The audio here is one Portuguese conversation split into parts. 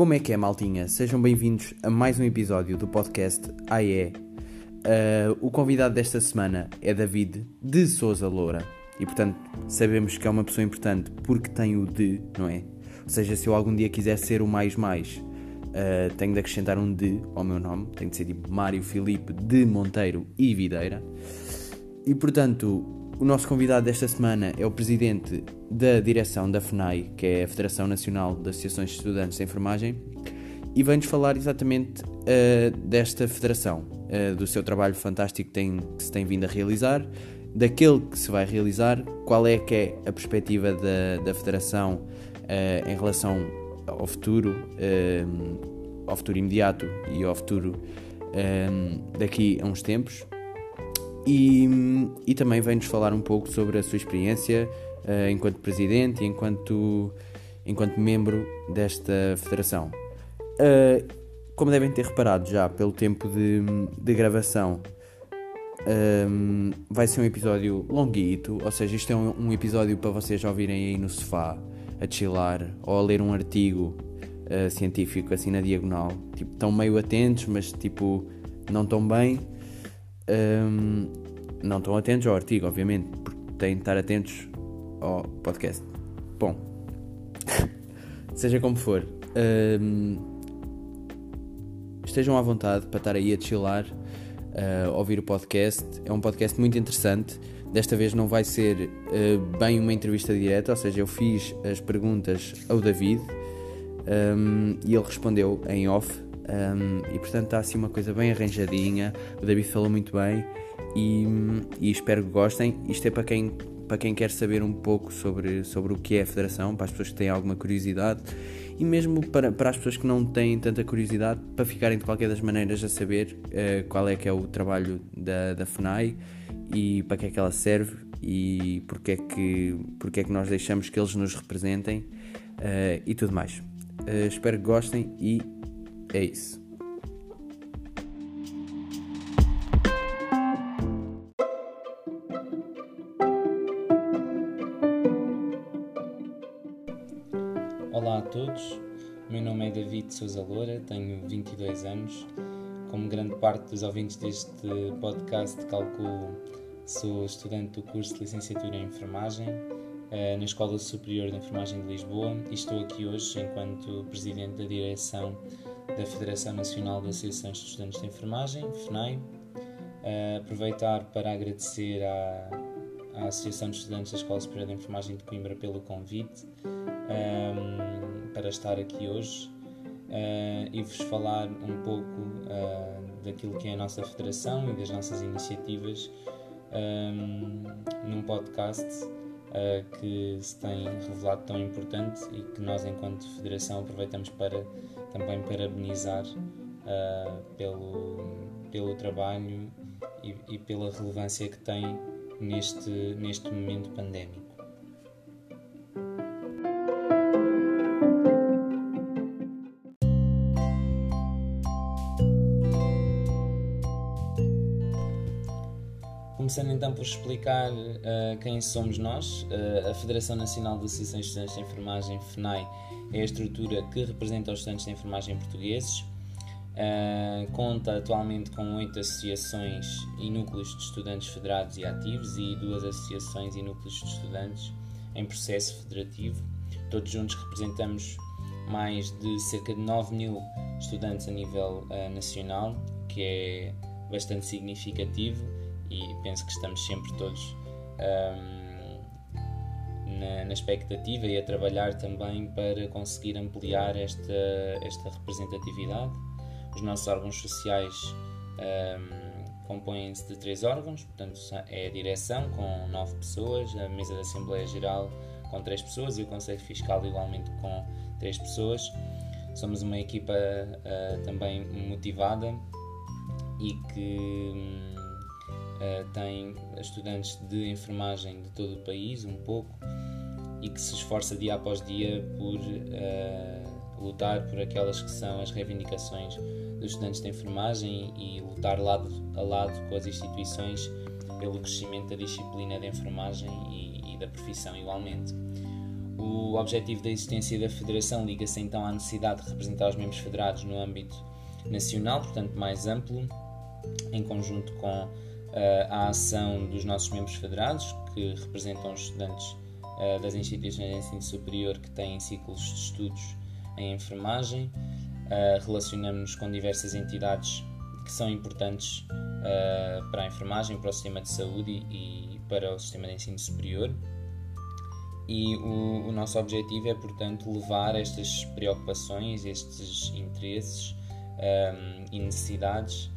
Como é que é, maltinha? Sejam bem-vindos a mais um episódio do podcast AE. Uh, o convidado desta semana é David de Souza Loura e, portanto, sabemos que é uma pessoa importante porque tem o de, não é? Ou seja, se eu algum dia quiser ser o mais mais, uh, tenho de acrescentar um de ao meu nome, tem de ser tipo Mário Filipe de Monteiro e Videira. E, portanto, o nosso convidado desta semana é o presidente da direção da FNAI, que é a Federação Nacional de Associações de Estudantes de Enfermagem, e vem-nos falar exatamente uh, desta federação, uh, do seu trabalho fantástico que, tem, que se tem vindo a realizar, daquele que se vai realizar, qual é que é a perspectiva da, da federação uh, em relação ao futuro, ao futuro imediato e ao futuro daqui a uns tempos. E, e também vem-nos falar um pouco sobre a sua experiência uh, enquanto presidente e enquanto, enquanto membro desta federação. Uh, como devem ter reparado já pelo tempo de, de gravação, um, vai ser um episódio longuito, ou seja, isto é um, um, episódio para vocês ouvirem aí no sofá, a chilar ou a ler um artigo uh, científico assim na diagonal. Tipo, estão meio atentos, mas tipo, não tão bem. Um, não estão atentos ao artigo, obviamente, porque têm de estar atentos ao podcast. Bom, seja como for, um, estejam à vontade para estar aí a chilar, uh, ouvir o podcast. É um podcast muito interessante. Desta vez não vai ser uh, bem uma entrevista direta, ou seja, eu fiz as perguntas ao David um, e ele respondeu em off. Um, e portanto está assim uma coisa bem arranjadinha. O David falou muito bem e, e, espero que gostem. Isto é para quem, para quem quer saber um pouco sobre, sobre o que é a Federação, para as pessoas que têm alguma curiosidade e mesmo para, para as pessoas que não têm tanta curiosidade, para ficarem de qualquer das maneiras a saber uh, qual é que é o trabalho da, da FNAI e para que é que ela serve e porque é que, porque é que nós deixamos que eles nos representem uh, e tudo mais. Uh, espero que gostem e é isso. Olá a todos, meu nome é David Souza Loura, tenho 22 anos. Como grande parte dos ouvintes deste podcast, calculo, sou estudante do curso de Licenciatura em Enfermagem eh, na Escola Superior de Enfermagem de Lisboa e estou aqui hoje enquanto Presidente da Direção da Federação Nacional de Associações de Estudantes de Enfermagem, FNAI. Uh, aproveitar para agradecer à, à, Associação de Estudantes da Escola Superior de Enfermagem de Coimbra pelo convite um, ehm, para estar aqui hoje uh, e vos falar um pouco uh, daquilo que é a nossa federação e das nossas iniciativas um, ehm, num podcast que se tem revelado tão importante e que nós, enquanto federação, aproveitamos para também parabenizar uh, pelo, pelo trabalho e, e, pela relevância que tem neste, neste momento pandémico. Começando então por explicar uh, quem somos nós, uh, a Federação Nacional de Associações de Estudantes de Enfermagem, FNAI, é a estrutura que representa os estudantes de enfermagem portugueses. Uh, conta atualmente com oito associações e núcleos de estudantes federados e ativos e duas associações e núcleos de estudantes em processo federativo. Todos juntos representamos mais de cerca de 9 mil estudantes a nível nacional, que é bastante significativo e penso que estamos sempre todos um, na, na, expectativa e a trabalhar também para conseguir ampliar esta, esta representatividade. Os nossos órgãos sociais um, compõem-se de três órgãos, portanto é a direção com nove pessoas, a mesa da Assembleia Geral com três pessoas e o Conselho Fiscal igualmente com três pessoas. Somos uma equipa uh, também motivada e que uh, tem estudantes de enfermagem de todo o país, um pouco, e que se esforça dia após dia por uh, lutar por aquelas que são as reivindicações dos estudantes de enfermagem e lutar lado a lado com as instituições pelo crescimento da disciplina de enfermagem e, e da profissão igualmente. O objetivo da existência da Federação liga-se então à necessidade de representar os membros federados no âmbito nacional, portanto mais amplo, em conjunto com a ação dos nossos membros federados, que representam os estudantes uh, das instituições de ensino superior que têm ciclos de estudos em enfermagem. Uh, Relacionamos-nos com diversas entidades que são importantes para a enfermagem, para o sistema de saúde e, para o sistema de ensino superior e o, o, nosso objetivo é, portanto, levar estas preocupações, estes interesses um, e necessidades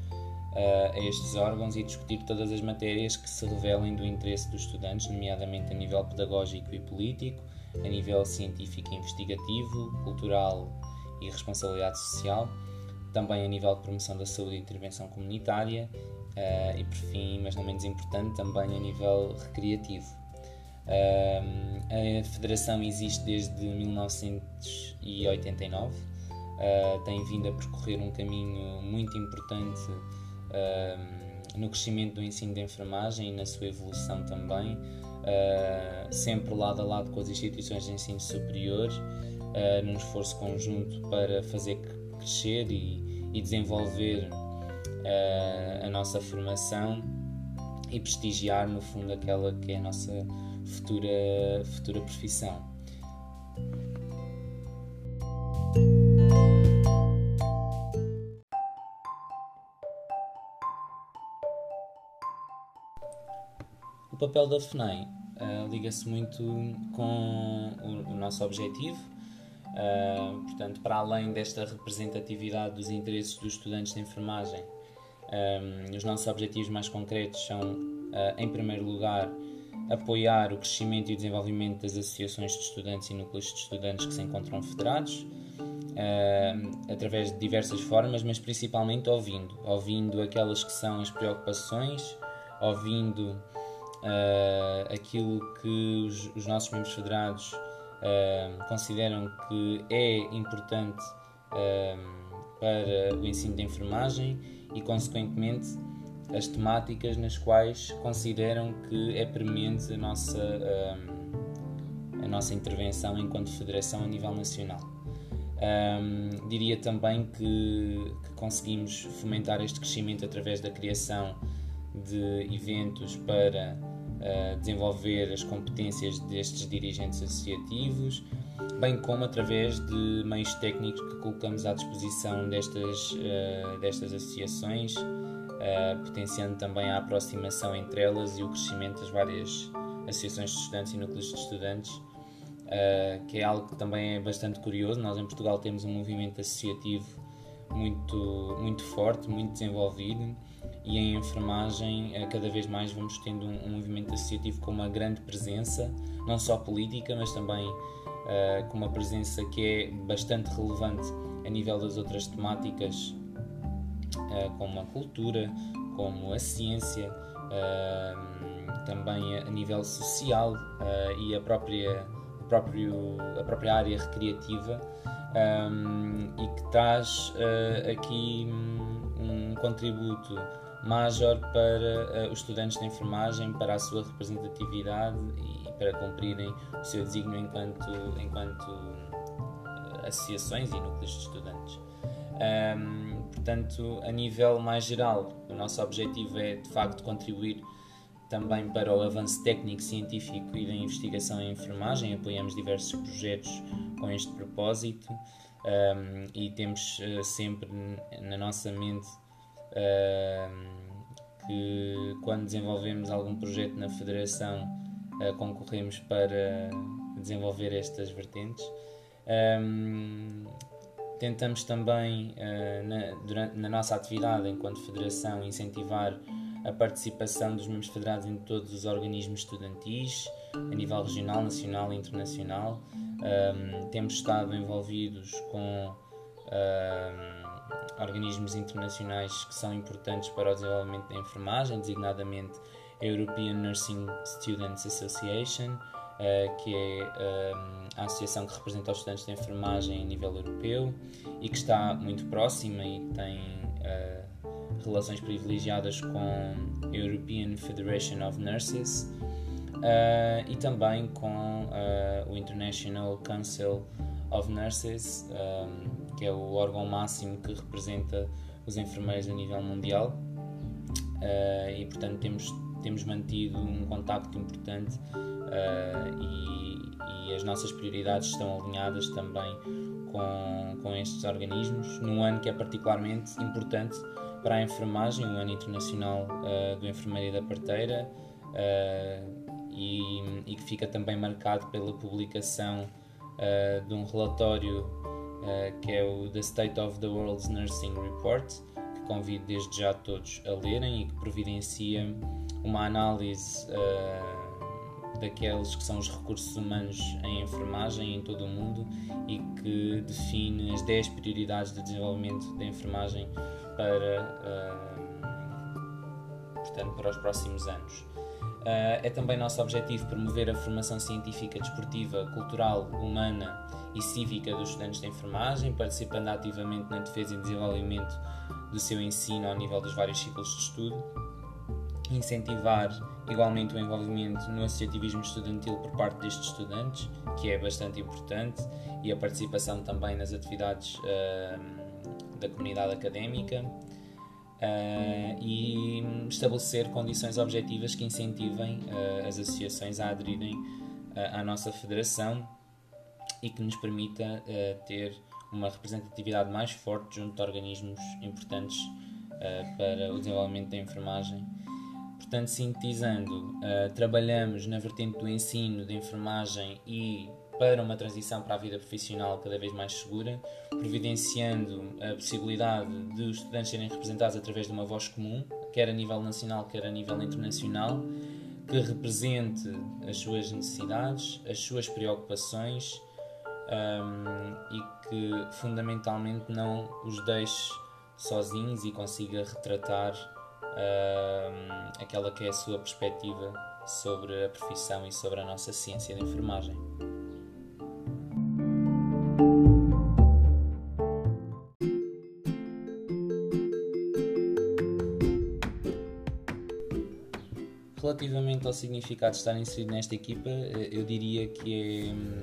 a estes órgãos e discutir todas as matérias que se revelem do interesse dos estudantes, nomeadamente a nível pedagógico e político, a nível científico e investigativo, cultural e responsabilidade social, também a nível de promoção da saúde e intervenção comunitária uh, e, por fim, mas não menos importante, também a nível recreativo. A federação existe desde 1989, uh, tem vindo a percorrer um caminho muito importante no crescimento do ensino de enfermagem e na sua evolução também, uh, sempre lado a lado com as instituições de ensino superior, num esforço conjunto para fazer crescer e, e desenvolver a nossa formação e prestigiar, no fundo, aquela que é a nossa futura, futura profissão. Papel da FNAI uh, liga-se muito com o, o nosso objetivo, uh, portanto, para além desta representatividade dos interesses dos estudantes de enfermagem, um, os nossos objetivos mais concretos são, em primeiro lugar, apoiar o crescimento e o desenvolvimento das associações de estudantes e núcleos de estudantes que se encontram federados, uh, através de diversas formas, mas principalmente ouvindo, ouvindo aquelas que são as preocupações, ouvindo uh, aquilo que os, os, nossos membros federados uh, consideram que é importante para o ensino de enfermagem e, consequentemente, as temáticas nas quais consideram que é premente a nossa, a nossa intervenção enquanto federação a nível nacional. Um, diria também que, que, conseguimos fomentar este crescimento através da criação de eventos para uh, desenvolver as competências destes dirigentes associativos, bem como através de meios técnicos que colocamos à disposição destas, uh, destas associações uh, potenciando também a aproximação entre elas e o crescimento das várias associações de estudantes e núcleos de estudantes, que é algo que também é bastante curioso. Nós em Portugal temos um movimento associativo muito, muito forte, muito desenvolvido e em enfermagem uh, cada vez mais vamos tendo um, movimento associativo com uma grande presença, não só política, mas também uh, com uma presença que é bastante relevante a nível das outras temáticas uh, como a cultura, como a ciência, uh, também a nível social e a própria, a, próprio, a própria área recreativa um, e que traz aqui um contributo major para os estudantes de enfermagem, para a sua representatividade e para cumprirem o seu desígnio enquanto, enquanto associações e núcleos de estudantes. Um, portanto, a nível mais geral, o nosso objetivo é de facto contribuir também para o avanço técnico, científico e da investigação em enfermagem. Apoiamos diversos projetos com este propósito um, e temos uh, sempre na nossa mente que quando desenvolvemos algum projeto na Federação uh, concorremos para desenvolver estas vertentes. Tentamos também, uh, na, durante, na nossa atividade enquanto federação, incentivar a participação dos membros federados em todos os organismos estudantis, a nível regional, nacional e internacional. Um, temos estado envolvidos com um, organismos internacionais que são importantes para o desenvolvimento da enfermagem, designadamente a European Nursing Students Association, uh, que é uh, a associação que representa os estudantes de enfermagem a nível europeu e que está muito próxima e tem uh, relações privilegiadas com a European Federation of Nurses. e também com o International Council of Nurses, um, que é o órgão máximo que representa os enfermeiros a nível mundial. Uh, e portanto temos, temos mantido um contacto importante e, e, as nossas prioridades estão alinhadas também com, com estes organismos, num ano que é particularmente importante para a enfermagem, o Ano Internacional uh, do Enfermeiro e da Parteira, uh, e, e, que fica também marcado pela publicação uh, de um relatório que é o The State of the World's Nursing Report, que convido desde já todos a lerem e que providencia uma análise daqueles que são os recursos humanos em enfermagem em todo o mundo e que define as 10 prioridades de desenvolvimento da enfermagem para, uh, portanto, para os próximos anos. Uh, é também nosso objetivo promover a formação científica, desportiva, cultural, humana e cívica dos estudantes de enfermagem, participando ativamente na defesa e desenvolvimento do seu ensino ao nível dos vários ciclos de estudo, incentivar igualmente o envolvimento no associativismo estudantil por parte destes estudantes, que é bastante importante, e a participação também nas atividades uh, da comunidade académica uh, e estabelecer condições objetivas que incentivem uh, as associações a aderirem uh, à nossa federação e que nos permita ter uma representatividade mais forte junto de organismos importantes para o desenvolvimento da enfermagem. Portanto, sintetizando, trabalhamos na vertente do ensino de enfermagem e para uma transição para a vida profissional cada vez mais segura, providenciando a possibilidade de os estudantes serem representados através de uma voz comum, quer a nível nacional, quer a nível internacional, que represente as suas necessidades, as suas preocupações um, e que fundamentalmente não os deixe sozinhos e consiga retratar um, aquela que é a sua perspectiva sobre a profissão e sobre a nossa ciência de enfermagem. Relativamente ao significado de estar inserido nesta equipa, eh, eu diria que é, hum,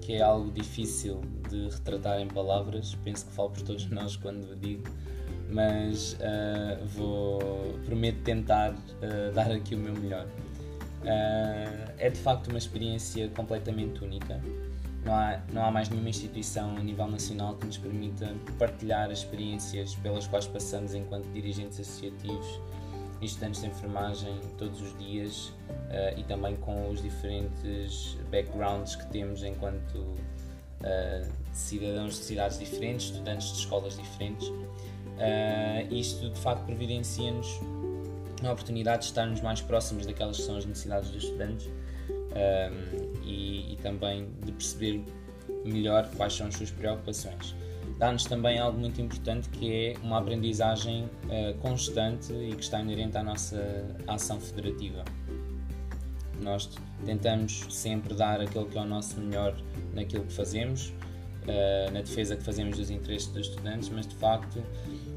que é algo difícil de retratar em palavras. Penso que falo por todos nós quando digo, mas uh, vou prometo tentar uh, dar aqui o meu melhor. Uh, é de facto uma experiência completamente única. Não há, não há mais nenhuma instituição a nível nacional que nos permita partilhar as experiências pelas quais passamos enquanto dirigentes associativos estudantes de enfermagem todos os dias uh, e também com os diferentes backgrounds que temos enquanto uh, cidadãos de cidades diferentes, estudantes de escolas diferentes. Uh, isto de facto providencia-nos a oportunidade de estarmos mais próximos daquelas que são as necessidades dos estudantes e, e também de perceber melhor quais são as suas preocupações dá-nos também algo muito importante que é uma aprendizagem uh, constante e que está inerente à nossa ação federativa. Nós tentamos sempre dar aquilo que é o nosso melhor naquilo que fazemos, uh, na defesa que fazemos dos interesses dos estudantes, mas de facto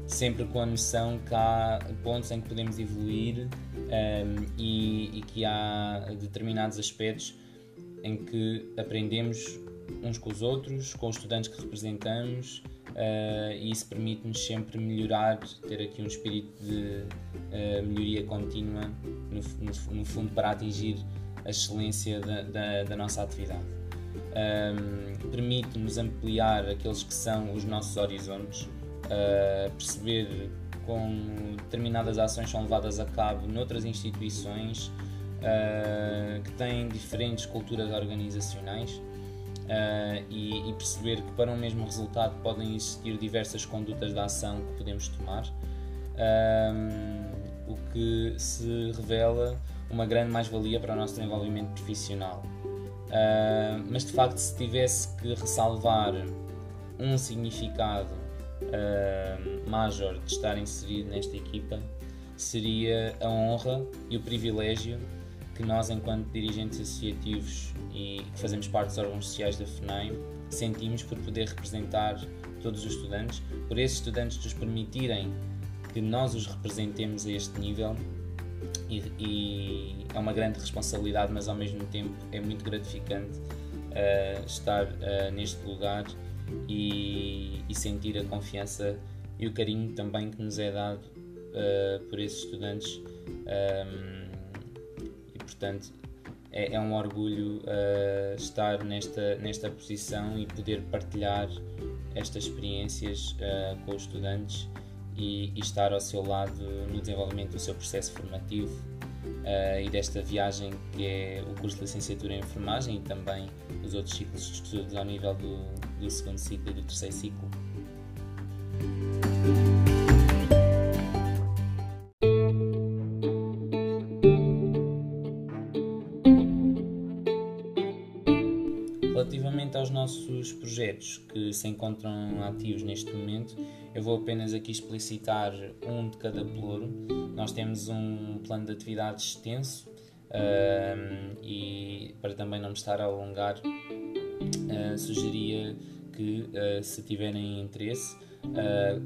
sempre com a noção que há pontos em que podemos evoluir um, ehm, e, e que há determinados aspectos em que aprendemos uns com os outros, com os estudantes que representamos uh, e isso permite-nos sempre melhorar, ter aqui um espírito de uh, melhoria contínua, no, no, no, fundo, para atingir a excelência da, da, da nossa atividade. Um, permite-nos ampliar aqueles que são os nossos horizontes, uh, perceber como determinadas ações são levadas a cabo noutras instituições uh, que têm diferentes culturas organizacionais uh, e, e, perceber que para um mesmo resultado podem existir diversas condutas de ação que podemos tomar, uh, o que se revela uma grande mais-valia para o nosso desenvolvimento profissional. Uh, mas de facto, se tivesse que ressalvar um significado uh, major de estar inserido nesta equipa, seria a honra e o privilégio que nós, enquanto dirigentes associativos e que fazemos parte dos órgãos sociais da FNAIM, sentimos por poder representar todos os estudantes, por esses estudantes nos permitirem que nós os representemos a este nível e, e, é uma grande responsabilidade, mas ao mesmo tempo é muito gratificante uh, estar uh, neste lugar e, e, sentir a confiança e o carinho também que nos é dado uh, por esses estudantes. Um, e portanto, é, é um orgulho estar nesta, nesta posição e poder partilhar estas experiências com os estudantes e, e estar ao seu lado no desenvolvimento do seu processo formativo uh, e desta viagem que é o curso de licenciatura em enfermagem e também os outros ciclos de estudos ao nível do, do segundo ciclo e do terceiro ciclo. Nossos projetos que se encontram ativos neste momento, eu vou apenas aqui explicitar um de cada pelouro. Nós temos um plano de atividades extenso e, para também não me estar a alongar, uh, sugeria que, uh, se tiverem interesse,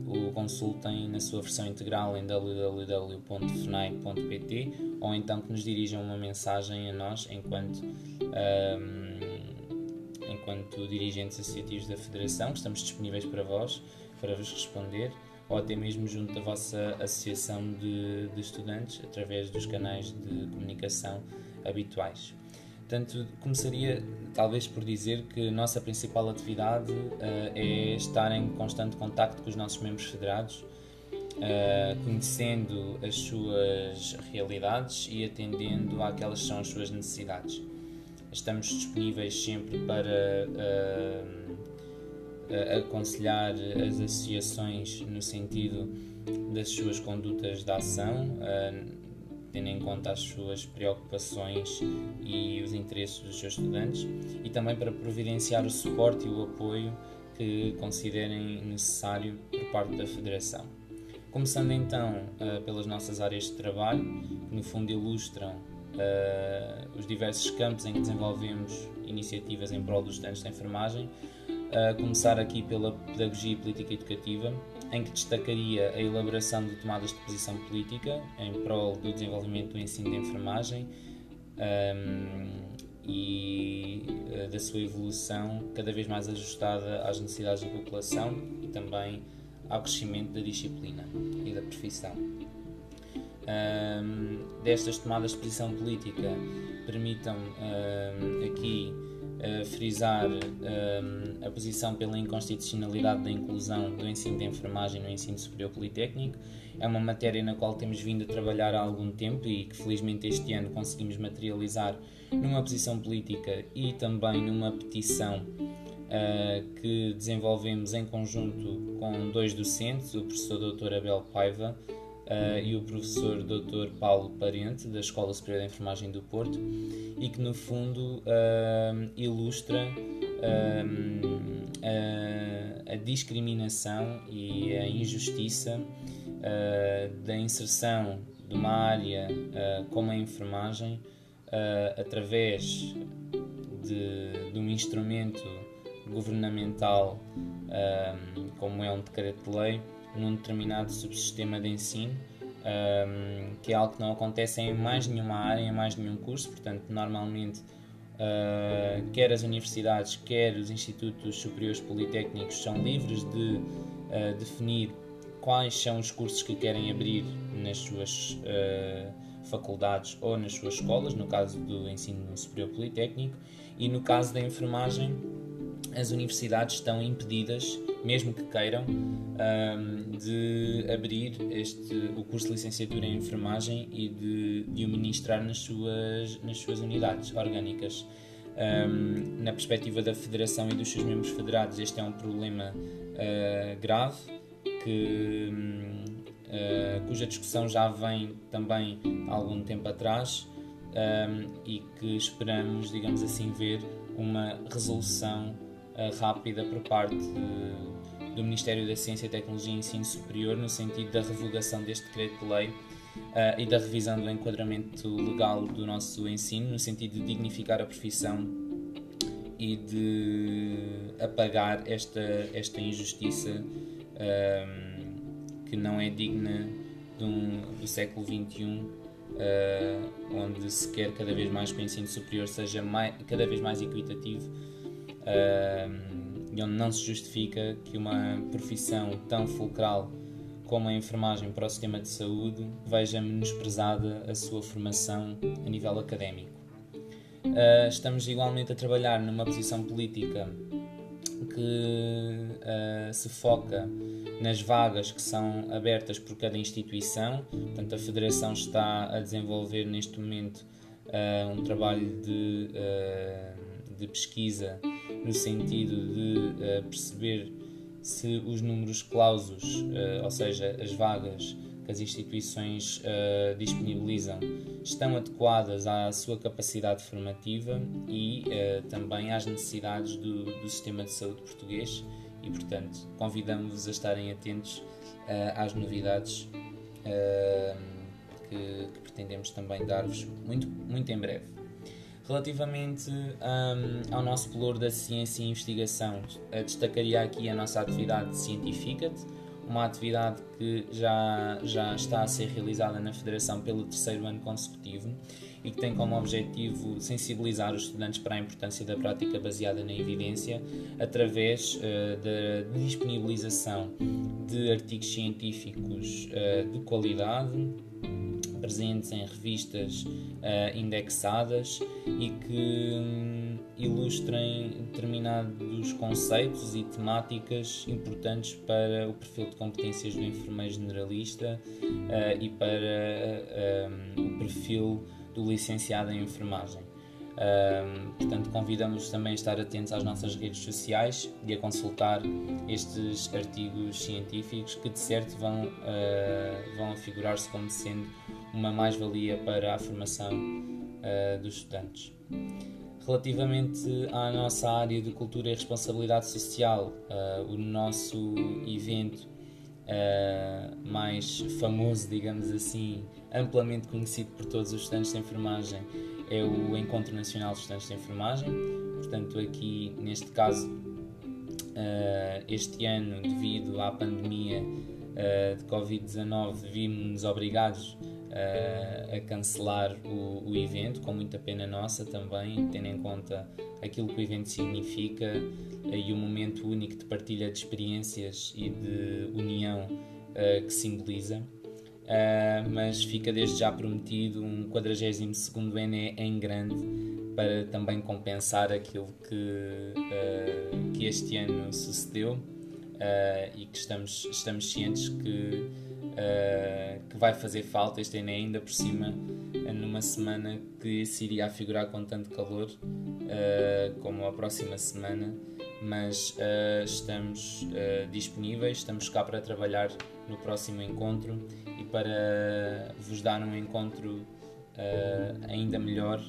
o consultem na sua versão integral em www.fnai.pt ou então que nos dirijam uma mensagem a nós enquanto enquanto dirigentes associativos da Federação, que estamos disponíveis para vós para vos responder ou até mesmo junto da vossa associação de, de estudantes através dos canais de comunicação habituais. Portanto, começaria talvez por dizer que a nossa principal atividade uh, é estar em constante contacto com os nossos membros federados, uh, conhecendo as suas realidades e atendendo àquelas que são as suas necessidades. Estamos disponíveis sempre para uh, aconselhar as associações no sentido das suas condutas de ação, tendo em conta as suas preocupações e os interesses dos seus estudantes, e também para providenciar o suporte e o apoio que considerem necessário por parte da Federação. Começando então pelas nossas áreas de trabalho, que no fundo ilustram os diversos campos em que desenvolvemos iniciativas em prol dos estudantes de enfermagem, a começar aqui pela pedagogia e política educativa, em que destacaria a elaboração de tomadas de posição política em prol do desenvolvimento do ensino de enfermagem um, e uh, da sua evolução cada vez mais ajustada às necessidades da população e também ao crescimento da disciplina e da profissão. Um, destas tomadas de posição política permitam um, aqui uh, frisar uh, a posição pela inconstitucionalidade da inclusão do ensino de enfermagem no ensino superior politécnico. É uma matéria na qual temos vindo a trabalhar há algum tempo e que felizmente este ano conseguimos materializar numa posição política e também numa petição uh, que desenvolvemos em conjunto com dois docentes, o professor Dr. Abel Paiva uh, e o professor Dr. Paulo Parente, da Escola Superior de Enfermagem do Porto, e que no fundo uh, ilustra uh, a, a, discriminação e a injustiça da inserção de uma área como a enfermagem através de, de, um instrumento governamental como é um decreto-lei num determinado subsistema de ensino, um, que é algo que não acontece em mais nenhuma área, em mais nenhum curso, portanto, normalmente, uh, quer as universidades, quer os institutos superiores politécnicos são livres de uh, definir quais são os cursos que querem abrir nas suas uh, faculdades ou nas suas escolas, no caso do ensino superior politécnico, e no caso da enfermagem, as universidades estão impedidas, mesmo que queiram, de abrir este, o curso de licenciatura em enfermagem e de, de o ministrar nas suas, nas suas unidades orgânicas. Na perspectiva da Federação e dos seus membros federados, este é um problema uh, grave que, uh, cuja discussão já vem também há algum tempo atrás e que esperamos, digamos assim, ver uma resolução rápida por parte do Ministério da Ciência, Tecnologia e Ensino Superior no sentido da revogação deste decreto-lei uh, e da revisão do enquadramento legal do nosso ensino, no sentido de dignificar a profissão e de apagar esta, esta injustiça um, que não é digna um, do século XXI onde se quer cada vez mais que o ensino superior seja mais, cada vez mais equitativo e onde não se justifica que uma profissão tão fulcral como a enfermagem para o sistema de saúde veja menosprezada a sua formação a nível académico. Uh, estamos igualmente a trabalhar numa posição política que uh, se foca nas vagas que são abertas por cada instituição. Portanto, a Federação está a desenvolver neste momento uh, um trabalho de, de pesquisa no sentido de perceber se os números clausos, uh, ou seja, as vagas que as instituições uh, disponibilizam, estão adequadas à sua capacidade formativa e uh, também às necessidades do, do, sistema de saúde português e, portanto, convidamos-vos a estarem atentos às novidades que, que pretendemos também dar-vos muito, muito em breve. Relativamente um, ao nosso valor da ciência e investigação, destacaria aqui a nossa atividade científica, uma atividade que já, já está a ser realizada na Federação pelo terceiro ano consecutivo e que tem como objetivo sensibilizar os estudantes para a importância da prática baseada na evidência através uh, da disponibilização de artigos científicos uh, de qualidade presentes em revistas uh, indexadas e que um, ilustrem determinados conceitos e temáticas importantes para o perfil de competências do enfermeiro generalista uh, e para uh, um, o perfil do licenciado em enfermagem. Um, portanto, convidamos também a estar atentos às nossas redes sociais e a consultar estes artigos científicos que, de certo, vão, uh, vão figurar-se como sendo uma mais-valia para a formação uh, dos estudantes. Relativamente à nossa área de cultura e responsabilidade social, uh, o nosso evento uh, mais famoso, digamos assim, amplamente conhecido por todos os estudantes de enfermagem, é o Encontro Nacional de Estudantes de Enfermagem. Portanto, aqui neste caso, este ano, devido à pandemia de Covid-19, vimos-nos obrigados a cancelar o, o, evento, com muita pena nossa também, tendo em conta aquilo que o evento significa e o momento único de partilha de experiências e de união que simboliza. Mas fica desde já prometido um 42 N em grande para também compensar aquilo que, uh, que este ano sucedeu uh, e que estamos, estamos cientes que uh, que vai fazer falta este ano ainda por cima numa semana que se iria afigurar com tanto calor uh, como a próxima semana. Mas uh, estamos disponíveis estamos cá para trabalhar no próximo encontro e para vos dar um encontro ainda melhor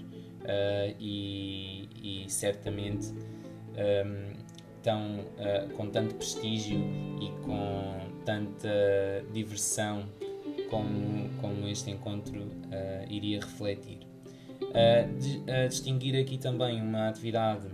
e, e, certamente um, tão, com tanto prestígio e com tanta diversão como, como este encontro uh, iria refletir. Uh, de, uh, distinguir aqui também uma atividade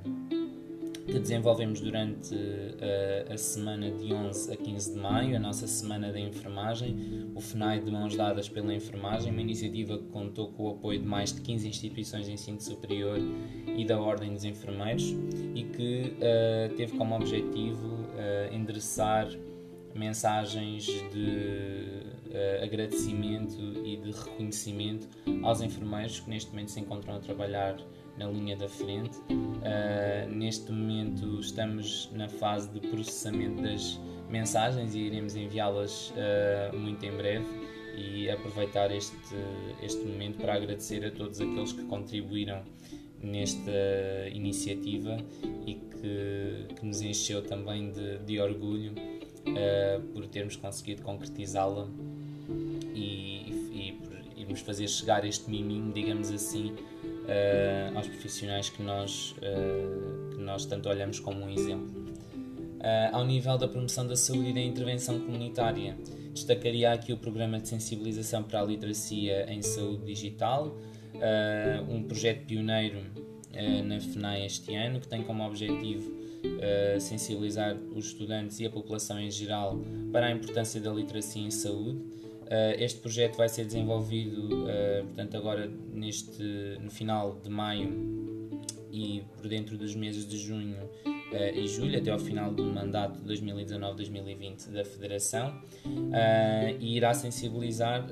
que desenvolvemos durante uh, a semana de 11 a 15 de maio, a nossa Semana da Enfermagem, o FNAI de Mãos Dadas pela Enfermagem, uma iniciativa que contou com o apoio de mais de 15 instituições de ensino superior e da Ordem dos Enfermeiros e que teve como objetivo endereçar mensagens de uh, agradecimento e de reconhecimento aos enfermeiros que neste momento se encontram a trabalhar na linha da frente. Uh, neste momento estamos na fase de processamento das mensagens e iremos enviá-las uh, muito em breve e aproveitar este, este momento para agradecer a todos aqueles que contribuíram nesta iniciativa e que, que nos encheu também de, de orgulho uh, por termos conseguido concretizá-la e, e, por irmos fazer chegar este miminho, digamos assim, uh, aos profissionais que nós, uh, que nós tanto olhamos como um exemplo. ao nível da promoção da saúde e da intervenção comunitária, destacaria aqui o programa de sensibilização para a literacia em saúde digital, um projeto pioneiro na FNAI este ano, que tem como objetivo uh, sensibilizar os estudantes e a população em geral para a importância da literacia em saúde. este projeto vai ser desenvolvido, portanto, agora neste, no final de maio e por dentro dos meses de junho e julho, até ao final do mandato 2019-2020 da Federação, e irá sensibilizar,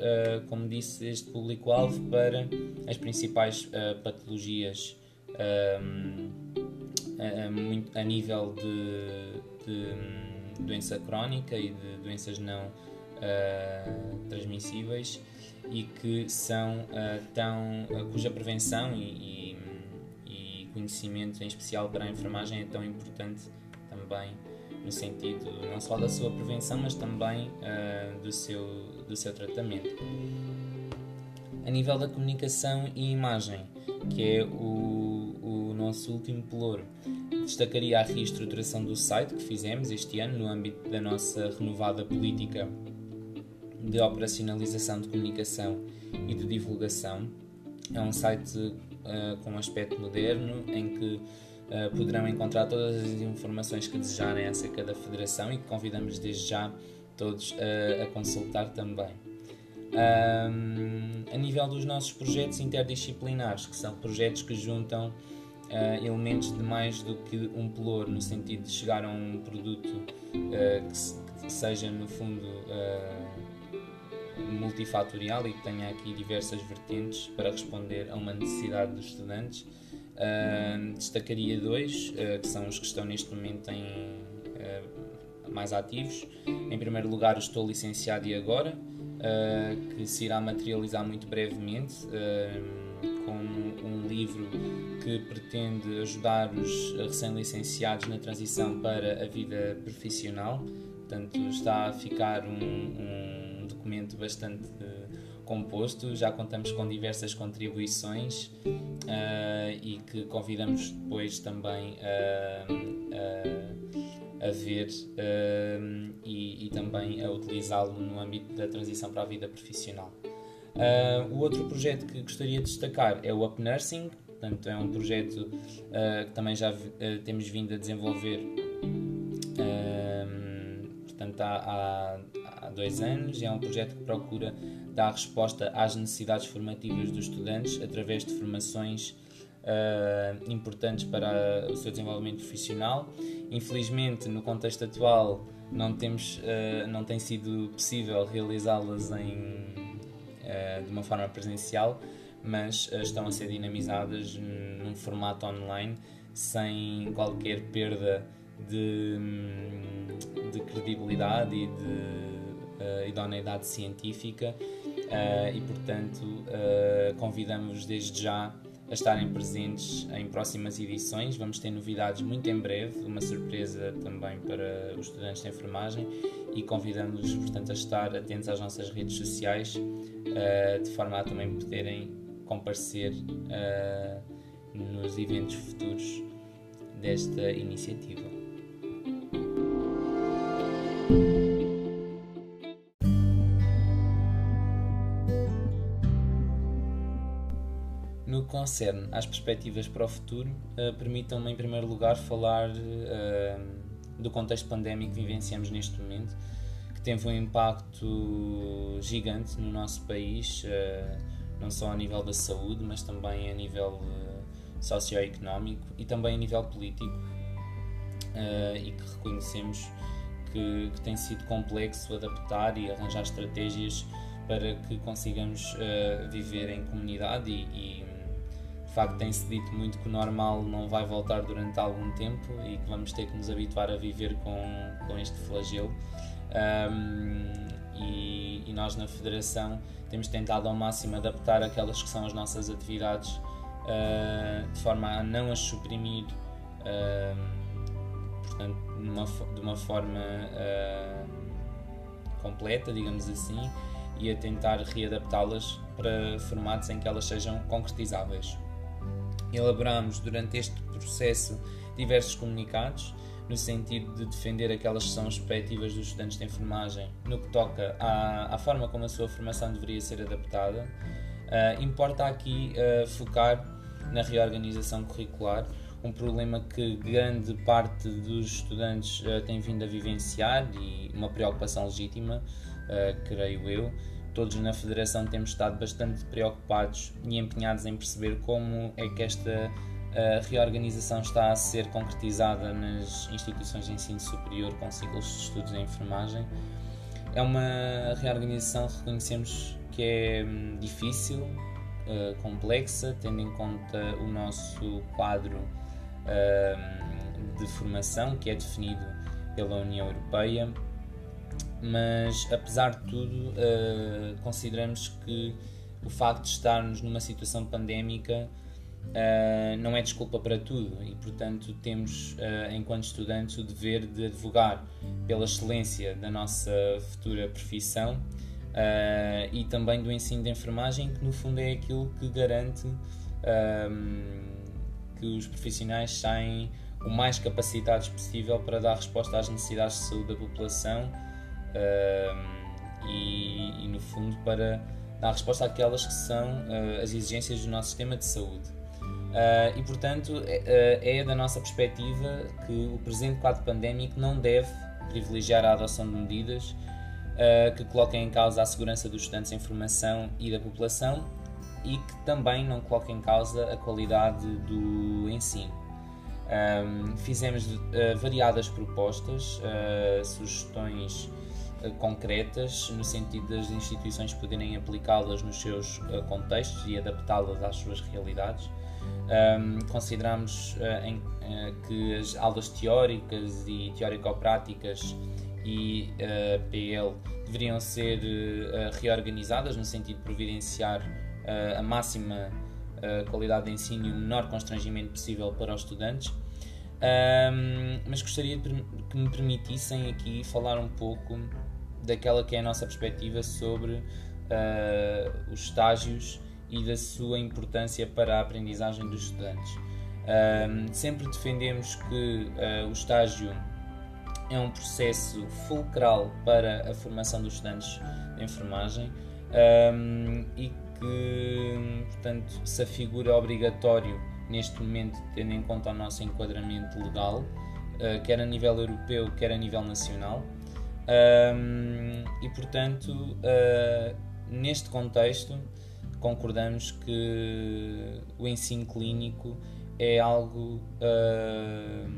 como disse, este público-alvo para as principais patologias a, a, nível de, de um, doença crónica e de doenças não transmissíveis e que são tão cuja prevenção e, e conhecimento, em especial para a enfermagem, é tão importante também no sentido não só da sua prevenção, mas também uh, do, seu, do seu tratamento. A nível da comunicação e imagem, que é o nosso último pelouro, destacaria a reestruturação do site que fizemos este ano no âmbito da nossa renovada política de operacionalização de comunicação e de divulgação. É um site uh, com um aspecto moderno, em que uh, poderão encontrar todas as informações que desejarem acerca da Federação e que convidamos desde já todos uh, a consultar também. Um, a nível dos nossos projetos interdisciplinares, que são projetos que juntam uh, elementos de mais do que um pelour, no sentido de chegar a um produto uh, que, se, que, seja, no fundo, uh, multifatorial e que tenha aqui diversas vertentes para responder a uma necessidade dos estudantes. Destacaria dois, que são os que estão neste momento em, mais ativos. Em primeiro lugar, Estou Licenciado e Agora, que se irá materializar muito brevemente com um livro que pretende ajudar os recém-licenciados na transição para a vida profissional. Portanto, está a ficar um, um documento bastante uh, composto. Já contamos com diversas contribuições uh, e que convidamos depois também a ver e, e, também a utilizá-lo no âmbito da transição para a vida profissional. Uh, o outro projeto que gostaria de destacar é o Up Nursing, portanto, é um projeto uh, que também já uh, temos vindo a desenvolver portanto, há, há, há dois anos. É um projeto que procura dar resposta às necessidades formativas dos estudantes através de formações uh, importantes para o seu desenvolvimento profissional. Infelizmente, no contexto atual, não, temos, uh, não tem sido possível realizá-las em, uh, de uma forma presencial, mas estão a ser dinamizadas num formato online sem qualquer perda de, de credibilidade e de uh, idoneidade científica e, portanto, uh, convidamos desde já a estarem presentes em próximas edições. Vamos ter novidades muito em breve, uma surpresa também para os estudantes de enfermagem e convidamos-los, portanto, a estar atentos às nossas redes sociais de forma a também poderem comparecer nos eventos futuros desta iniciativa. No que concerne às perspectivas para o futuro, uh, permitam-me em primeiro lugar falar uh, do contexto pandémico que vivenciamos neste momento, que teve um impacto gigante no nosso país, uh, não só a nível da saúde, mas também a nível socioeconómico e também a nível político, e que reconhecemos que, que tem sido complexo adaptar e arranjar estratégias para que consigamos viver em comunidade e, e de facto tem-se dito muito que o normal não vai voltar durante algum tempo e que vamos ter que nos habituar a viver com, com este flagelo. Um, e, e, nós na Federação temos tentado ao máximo adaptar aquelas que são as nossas atividades uh, de forma a não as suprimir. Uh, portanto, numa, de uma forma uh, completa, digamos assim, e a tentar readaptá-las para formatos em que elas sejam concretizáveis. Elaboramos durante este processo diversos comunicados no sentido de defender aquelas que são as perspectivas dos estudantes de enfermagem no que toca à, à forma como a sua formação deveria ser adaptada. Uh, importa aqui uh, focar na reorganização curricular um problema que grande parte dos estudantes uh, tem vindo a vivenciar e uma preocupação legítima, creio eu, todos na Federação temos estado bastante preocupados e empenhados em perceber como é que esta a reorganização está a ser concretizada nas instituições de ensino superior com ciclos de estudos em enfermagem. É uma reorganização que reconhecemos que é hum, difícil, uh, complexa, tendo em conta o nosso quadro uh, de formação que é definido pela União Europeia, mas apesar de tudo, uh, consideramos que o facto de estarmos numa situação pandémica uh, não é desculpa para tudo. E, portanto, temos, uh, enquanto estudantes, o dever de advogar pela excelência da nossa futura profissão e também do ensino de enfermagem, que no fundo é aquilo que garante que os profissionais saem o mais capacitados possível para dar resposta às necessidades de saúde da população e, e, no fundo, para dar resposta àquelas que são as exigências do nosso sistema de saúde. Uh, e portanto é, é, da nossa perspectiva que o presente quadro pandémico não deve privilegiar a adoção de medidas uh, que coloquem em causa a segurança dos estudantes em formação e da população e que também não coloquem em causa a qualidade do ensino. Um, fizemos uh, variadas propostas, sugestões concretas no sentido das instituições poderem aplicá-las nos seus contextos e adaptá-las às suas realidades. Um, consideramos uh, em, uh, que as aulas teóricas e teórico-práticas e uh, PL deveriam ser reorganizadas no sentido de providenciar a máxima qualidade de ensino e o menor constrangimento possível para os estudantes. Um, mas gostaria que me permitissem aqui falar um pouco daquela que é a nossa perspectiva sobre os estágios e da sua importância para a aprendizagem dos estudantes. Um, sempre defendemos que uh, o estágio é um processo fulcral para a formação dos estudantes de enfermagem um, e que, portanto, se afigura obrigatório neste momento, tendo em conta o nosso enquadramento legal, uh, quer a nível europeu, quer a nível nacional. Um, e, portanto, uh, neste contexto, concordamos que o ensino clínico é algo uh,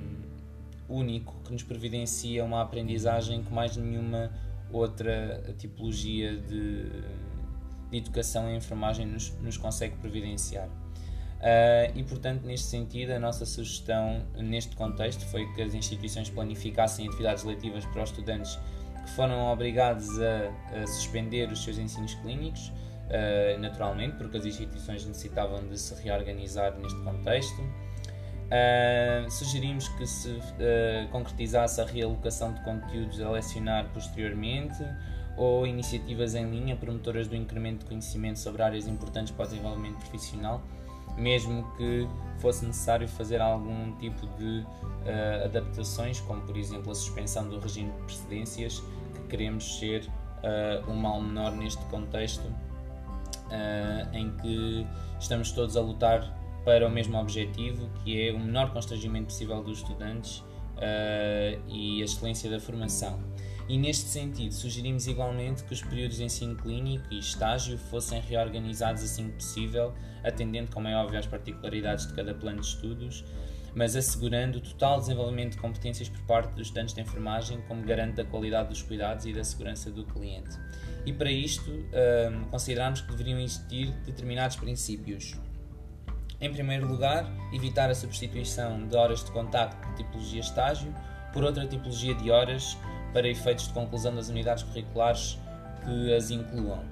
único que nos providencia uma aprendizagem que mais nenhuma outra tipologia de, de educação em enfermagem nos, nos consegue providenciar. Uh, e, portanto, neste sentido, a nossa sugestão neste contexto foi que as instituições planificassem atividades letivas para os estudantes que foram obrigados a, a suspender os seus ensinos clínicos uh, naturalmente, porque as instituições necessitavam de se reorganizar neste contexto. Uh, sugerimos que se uh, concretizasse a realocação de conteúdos a lecionar posteriormente ou iniciativas em linha promotoras do incremento de conhecimento sobre áreas importantes para o desenvolvimento profissional, mesmo que fosse necessário fazer algum tipo de uh, adaptações, como por exemplo a suspensão do regime de precedências, que queremos ser um mal menor neste contexto uh, em que estamos todos a lutar para o mesmo objetivo, que é o menor constrangimento possível dos estudantes uh, e a excelência da formação. E neste sentido, sugerimos igualmente que os períodos de ensino clínico e estágio fossem reorganizados assim que possível, atendendo, como é óbvio, às particularidades de cada plano de estudos, mas assegurando o total desenvolvimento de competências por parte dos estudantes de enfermagem como garante da qualidade dos cuidados e da segurança do cliente. E para isto, um, consideramos que deveriam existir determinados princípios. Em primeiro lugar, evitar a substituição de horas de contacto de tipologia estágio por outra tipologia de horas para efeitos de conclusão das unidades curriculares que as incluam.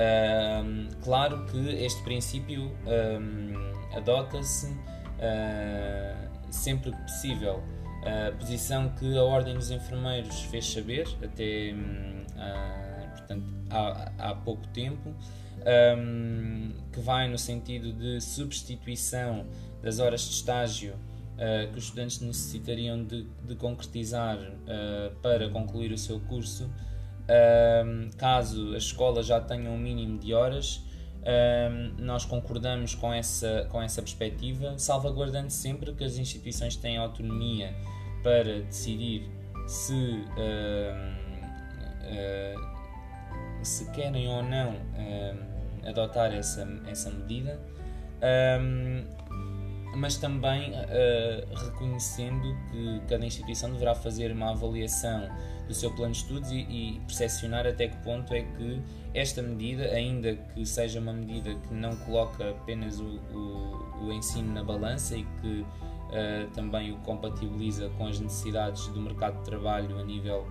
Um, claro que este princípio um, adota-se uh, sempre que possível. A posição que a Ordem dos Enfermeiros fez saber, até uh, portanto, há, há pouco tempo, que vai no sentido de substituição das horas de estágio que os estudantes necessitariam de, de concretizar uh, para concluir o seu curso, um, caso as escolas já tenham um mínimo de horas. Nós concordamos com essa, com essa perspectiva, salvaguardando sempre que as instituições têm autonomia para decidir se se querem ou não adotar essa, essa medida, mas também uh, reconhecendo que cada instituição deverá fazer uma avaliação do seu plano de estudos e, e percepcionar até que ponto é que esta medida, ainda que seja uma medida que não coloca apenas o, o, o ensino na balança e que uh, também o compatibiliza com as necessidades do mercado de trabalho a nível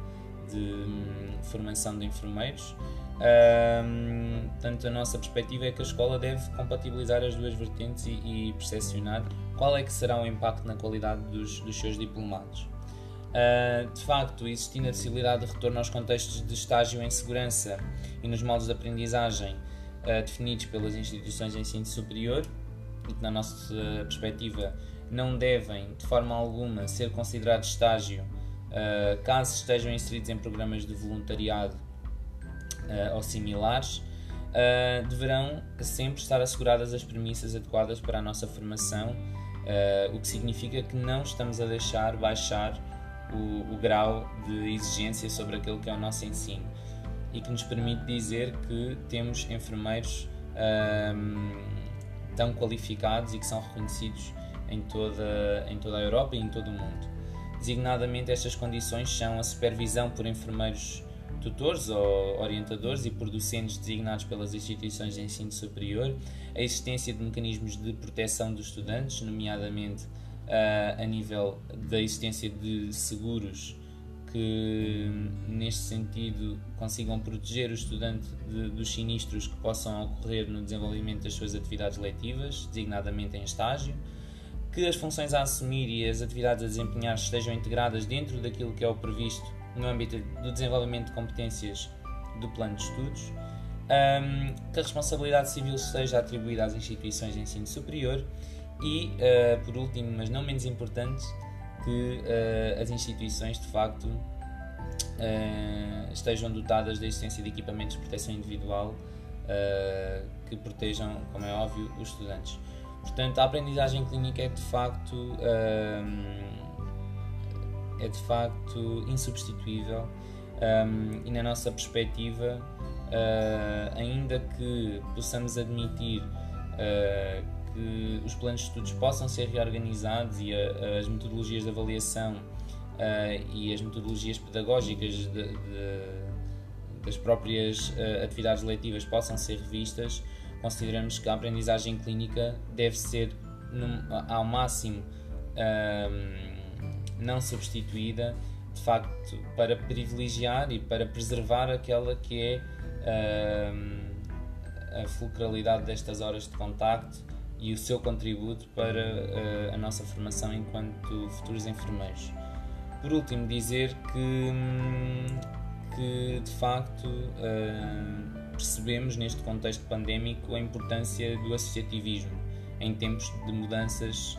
de um, formação de enfermeiros, um, portanto, a nossa perspectiva é que a escola deve compatibilizar as duas vertentes e, e percepcionar qual é que será o impacto na qualidade dos, dos seus diplomados. Uh, de facto, existindo a possibilidade de retorno aos contextos de estágio em segurança e nos modos de aprendizagem uh, definidos pelas instituições de ensino superior, e que, na nossa perspectiva, não devem, de forma alguma, ser considerados estágio uh, caso estejam inseridos em programas de voluntariado uh, ou similares, uh, deverão sempre estar asseguradas as premissas adequadas para a nossa formação, uh, o que significa que não estamos a deixar baixar o, o, grau de exigência sobre aquilo que é o nosso ensino e que nos permite dizer que temos enfermeiros tão qualificados e que são reconhecidos em toda, em toda a Europa e em todo o mundo. Designadamente, estas condições são a supervisão por enfermeiros tutores ou orientadores e por docentes designados pelas instituições de ensino superior, a existência de mecanismos de proteção dos estudantes, nomeadamente uh, a nível da existência de seguros que, neste sentido, consigam proteger o estudante de, dos sinistros que possam ocorrer no desenvolvimento das suas atividades letivas, designadamente em estágio, que as funções a assumir e as atividades a desempenhar estejam integradas dentro daquilo que é o previsto no âmbito do desenvolvimento de competências do plano de estudos, um, que a responsabilidade civil seja atribuída às instituições de ensino superior e, uh, por último, mas não menos importante, que uh, as instituições de facto uh, estejam dotadas da existência de equipamentos de proteção individual que protejam, como é óbvio, os estudantes. Portanto, a aprendizagem clínica é de facto é de facto insubstituível um, e na nossa perspectiva, uh, ainda que possamos admitir uh, que os planos de estudos possam ser reorganizados e a, as metodologias de avaliação uh, e as metodologias pedagógicas de, de, das próprias atividades letivas possam ser revistas, consideramos que a aprendizagem clínica deve ser num, ao máximo um, não substituída, de facto, para privilegiar e para preservar aquela que é uh, a fulcralidade destas horas de contacto e o seu contributo para uh, a nossa formação enquanto futuros enfermeiros. Por último, dizer que, que de facto uh, percebemos neste contexto pandémico a importância do associativismo em tempos de mudanças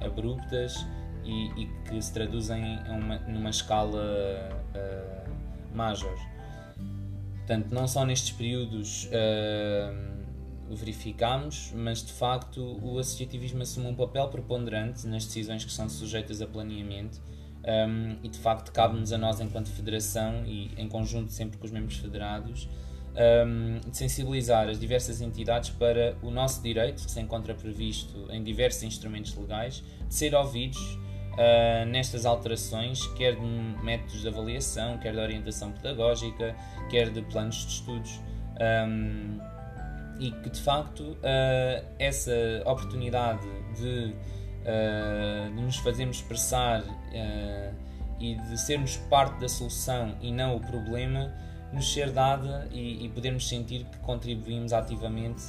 abruptas e, e que se traduzem uma, numa escala uh, major. Portanto, não só nestes períodos uh, o verificamos, mas de facto o associativismo assume um papel preponderante nas decisões que são sujeitas a planeamento um, e de facto cabe-nos a nós enquanto federação e em conjunto sempre com os membros federados um, de sensibilizar as diversas entidades para o nosso direito, que se encontra previsto em diversos instrumentos legais, de ser ouvidos uh, nestas alterações, quer de métodos de avaliação, quer de orientação pedagógica, quer de planos de estudos. Um, e que de facto uh, essa oportunidade de, uh, de, nos fazermos expressar e de sermos parte da solução e não o problema nos ser dada e, e podermos sentir que contribuímos ativamente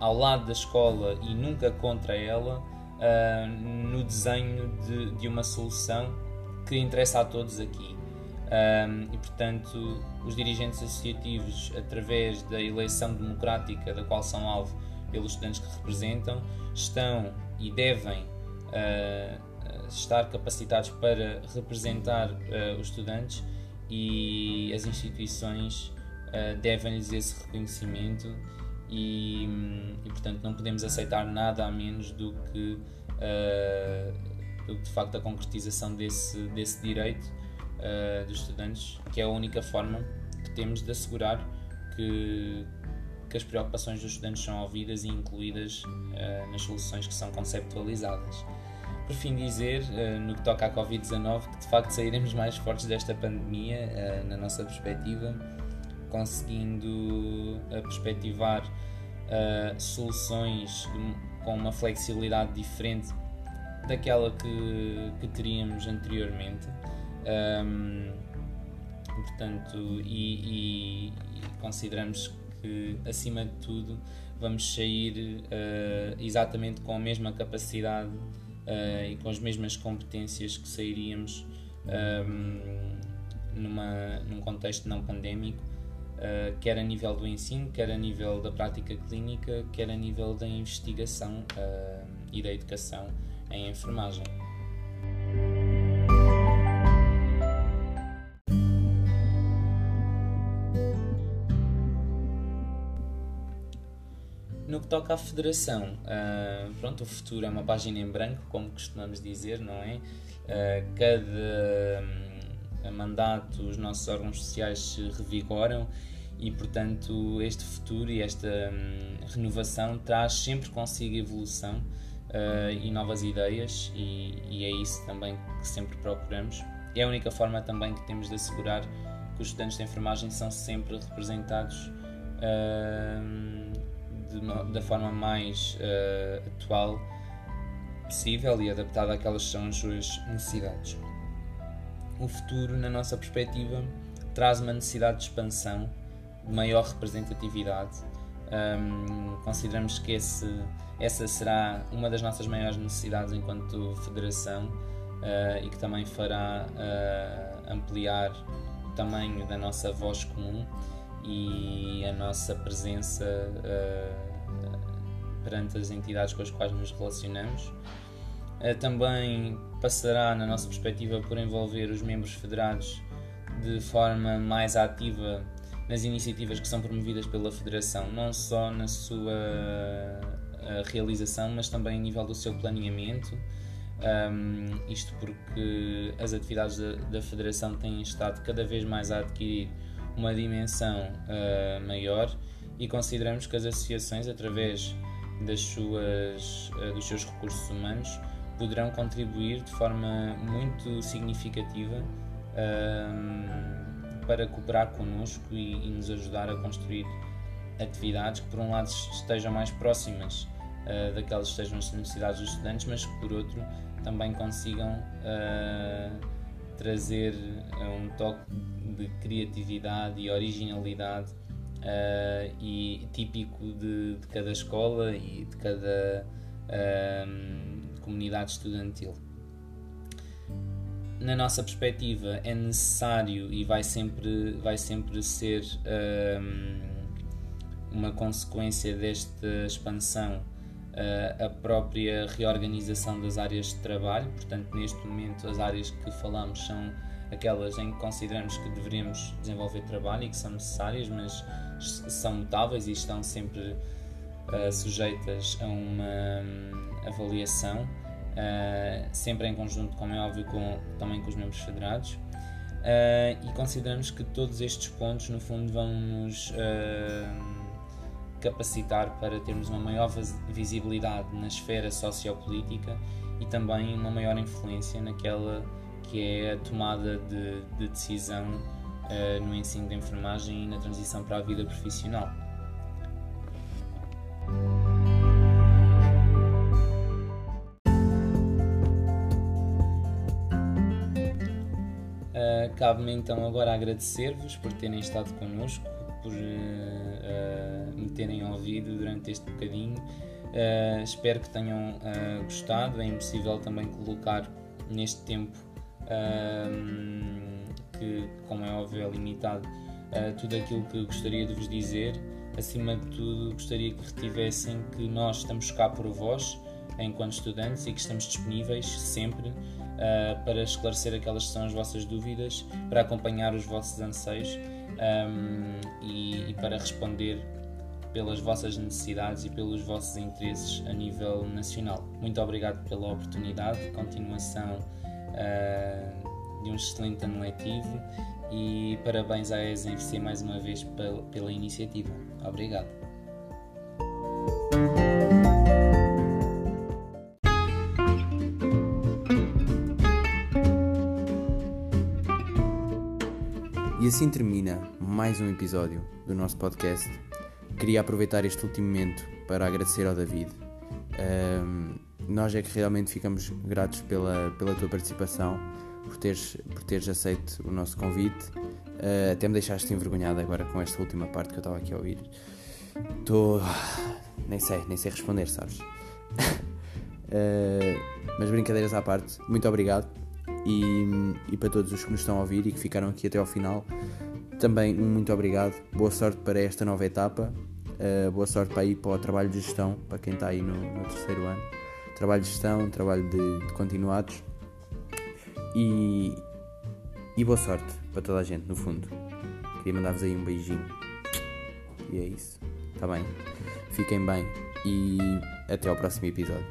ao lado da escola e nunca contra ela uh, no desenho de, de, uma solução que interessa a todos aqui. Um, e portanto, os dirigentes associativos, através da eleição democrática da qual são alvo pelos estudantes que representam, estão e devem uh, estar capacitados para representar uh, os estudantes e as instituições devem-lhes esse reconhecimento e, e, portanto não podemos aceitar nada a menos do que, uh, do que de facto a concretização desse, desse direito uh, dos estudantes, que é a única forma que temos de assegurar que, que as preocupações dos estudantes são ouvidas e incluídas uh, nas soluções que são conceptualizadas. Por fim, dizer, uh, no que toca à Covid-19, que de facto sairemos mais fortes desta pandemia, na nossa perspectiva, conseguindo perspectivar soluções com uma flexibilidade diferente daquela que, que teríamos anteriormente. Um, portanto, e, e, e, consideramos que, acima de tudo, vamos sair uh, exatamente com a mesma capacidade uh, e com as mesmas competências que sairíamos um, numa, num contexto não pandémico, uh, quer a nível do ensino, quer a nível da prática clínica, quer a nível da investigação e da educação em enfermagem. No que toca à federação, uh, pronto, o futuro é uma página em branco, como costumamos dizer, não é? Uh, cada um, mandato os nossos órgãos sociais se revigoram e, portanto, este futuro e esta um, renovação traz sempre consigo evolução uh, e novas ideias, e, e, é isso também que sempre procuramos. É a única forma também que temos de assegurar que os estudantes de enfermagem são sempre representados uma, da forma mais uh, atual possível e adaptada àquelas que são as suas necessidades. O futuro, na nossa perspectiva, traz uma necessidade de expansão, de maior representatividade. Um, consideramos que esse, essa será uma das nossas maiores necessidades enquanto federação uh, e que também fará uh, ampliar o tamanho da nossa voz comum e a nossa presença uh, perante as entidades com as quais nos relacionamos. Também passará, na nossa perspectiva, por envolver os membros federados de forma mais ativa nas iniciativas que são promovidas pela Federação, não só na sua uh, realização, mas também a nível do seu planeamento. Um, isto porque as atividades da, da Federação têm estado cada vez mais a adquirir uma dimensão uh, maior e consideramos que as associações, através das suas, uh, dos seus recursos humanos, poderão contribuir de forma muito significativa para cooperar connosco e, e, nos ajudar a construir atividades que, por um lado, estejam mais próximas daquelas que estejam as necessidades dos estudantes, mas que, por outro, também consigam trazer um toque de criatividade e originalidade uh, e típico de, de, cada escola e de cada uh, comunidade estudantil. Na nossa perspectiva, é necessário e vai sempre, vai sempre ser uh, uma consequência desta expansão a própria reorganização das áreas de trabalho. Portanto, neste momento, as áreas que falamos são aquelas em que consideramos que deveríamos desenvolver trabalho e que são necessárias, mas são mutáveis e estão sempre uh, sujeitas a uma um, avaliação, uh, sempre em conjunto, como é óbvio, com, também com os membros federados. Uh, e consideramos que todos estes pontos, no fundo, vão nos capacitar para termos uma maior visibilidade na esfera sociopolítica e também uma maior influência naquela que é a tomada de, de decisão uh, no ensino de enfermagem e na transição para a vida profissional. Cabe-me então agora agradecer-vos por terem estado connosco, por uh, me terem ouvido durante este bocadinho. espero que tenham gostado. É impossível também colocar neste tempo que, como é óbvio, é limitado uh, tudo aquilo que gostaria de vos dizer. Acima de tudo, gostaria que retivessem que nós estamos cá por vós, enquanto estudantes, e que estamos disponíveis sempre uh, para esclarecer aquelas que são as vossas dúvidas, para acompanhar os vossos anseios um, e, e para responder pelas vossas necessidades e pelos vossos interesses a nível nacional. Muito obrigado pela oportunidade, continuação uh, de um excelente ano letivo e parabéns à ESNFC mais uma vez pela, pela iniciativa. Obrigado. Assim termina mais um episódio do nosso podcast. Queria aproveitar este último momento para agradecer ao David. Um, nós é que realmente ficamos gratos pela, pela tua participação, por teres, por teres aceito o nosso convite. Uh, até me deixaste envergonhado agora com esta última parte que eu estava aqui a ouvir. Estou. Nem sei, nem sei responder, sabes? uh, mas brincadeiras à parte, muito obrigado. E, e para todos os que nos estão a ouvir e que ficaram aqui até ao final, também um muito obrigado. Boa sorte para esta nova etapa. Uh, boa sorte para ir para o trabalho de gestão, para quem está aí no, no terceiro ano. Trabalho de gestão, trabalho de, de continuados. E, e boa sorte para toda a gente, no fundo. Queria mandar-vos aí um beijinho. E é isso. Está bem? Fiquem bem e até ao próximo episódio.